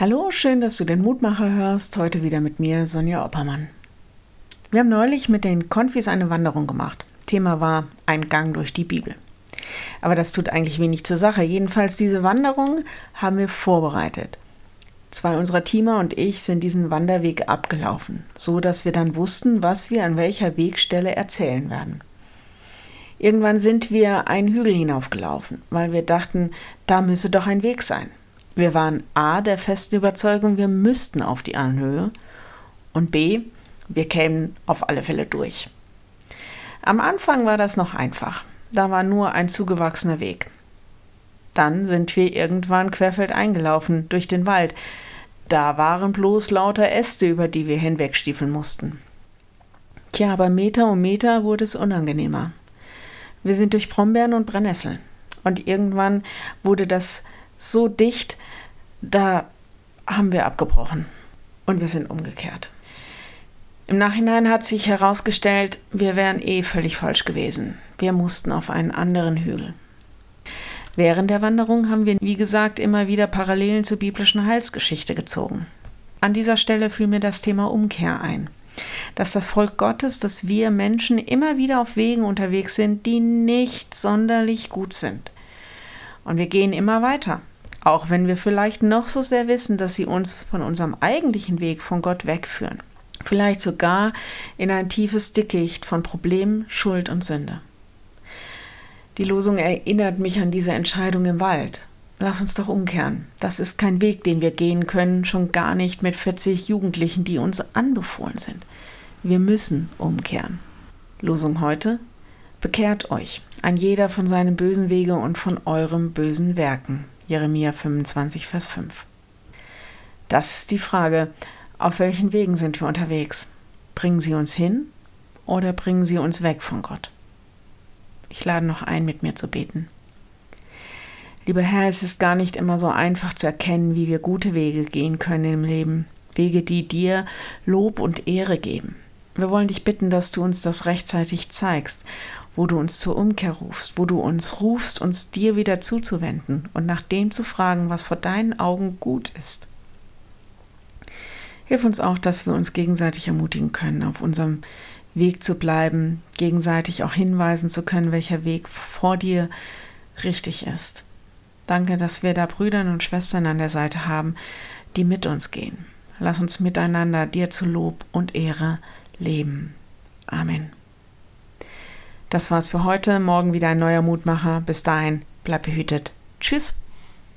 Hallo, schön, dass du den Mutmacher hörst. Heute wieder mit mir, Sonja Oppermann. Wir haben neulich mit den Konfis eine Wanderung gemacht. Thema war ein Gang durch die Bibel. Aber das tut eigentlich wenig zur Sache. Jedenfalls diese Wanderung haben wir vorbereitet. Zwei unserer Teamer und ich sind diesen Wanderweg abgelaufen, so dass wir dann wussten, was wir an welcher Wegstelle erzählen werden. Irgendwann sind wir einen Hügel hinaufgelaufen, weil wir dachten, da müsse doch ein Weg sein. Wir waren A der festen Überzeugung, wir müssten auf die Anhöhe und B, wir kämen auf alle Fälle durch. Am Anfang war das noch einfach. Da war nur ein zugewachsener Weg. Dann sind wir irgendwann querfeld eingelaufen durch den Wald. Da waren bloß lauter Äste, über die wir hinwegstiefeln mussten. Tja, aber Meter um Meter wurde es unangenehmer. Wir sind durch Brombeeren und Brennnesseln. Und irgendwann wurde das so dicht, da haben wir abgebrochen und wir sind umgekehrt. Im Nachhinein hat sich herausgestellt, wir wären eh völlig falsch gewesen. Wir mussten auf einen anderen Hügel. Während der Wanderung haben wir, wie gesagt, immer wieder Parallelen zur biblischen Heilsgeschichte gezogen. An dieser Stelle fiel mir das Thema Umkehr ein. Dass das Volk Gottes, dass wir Menschen immer wieder auf Wegen unterwegs sind, die nicht sonderlich gut sind. Und wir gehen immer weiter. Auch wenn wir vielleicht noch so sehr wissen, dass sie uns von unserem eigentlichen Weg von Gott wegführen. Vielleicht sogar in ein tiefes Dickicht von Problem, Schuld und Sünde. Die Losung erinnert mich an diese Entscheidung im Wald. Lass uns doch umkehren. Das ist kein Weg, den wir gehen können, schon gar nicht mit 40 Jugendlichen, die uns anbefohlen sind. Wir müssen umkehren. Losung heute? Bekehrt euch, ein jeder von seinem bösen Wege und von eurem bösen Werken. Jeremia 25, Vers 5. Das ist die Frage, auf welchen Wegen sind wir unterwegs? Bringen sie uns hin oder bringen sie uns weg von Gott? Ich lade noch ein, mit mir zu beten. Lieber Herr, es ist gar nicht immer so einfach zu erkennen, wie wir gute Wege gehen können im Leben. Wege, die dir Lob und Ehre geben. Wir wollen dich bitten, dass du uns das rechtzeitig zeigst, wo du uns zur Umkehr rufst, wo du uns rufst, uns dir wieder zuzuwenden und nach dem zu fragen, was vor deinen Augen gut ist. Hilf uns auch, dass wir uns gegenseitig ermutigen können, auf unserem Weg zu bleiben, gegenseitig auch hinweisen zu können, welcher Weg vor dir richtig ist. Danke, dass wir da Brüdern und Schwestern an der Seite haben, die mit uns gehen. Lass uns miteinander dir zu Lob und Ehre leben. Amen. Das war's für heute. Morgen wieder ein neuer Mutmacher. Bis dahin, bleib behütet. Tschüss.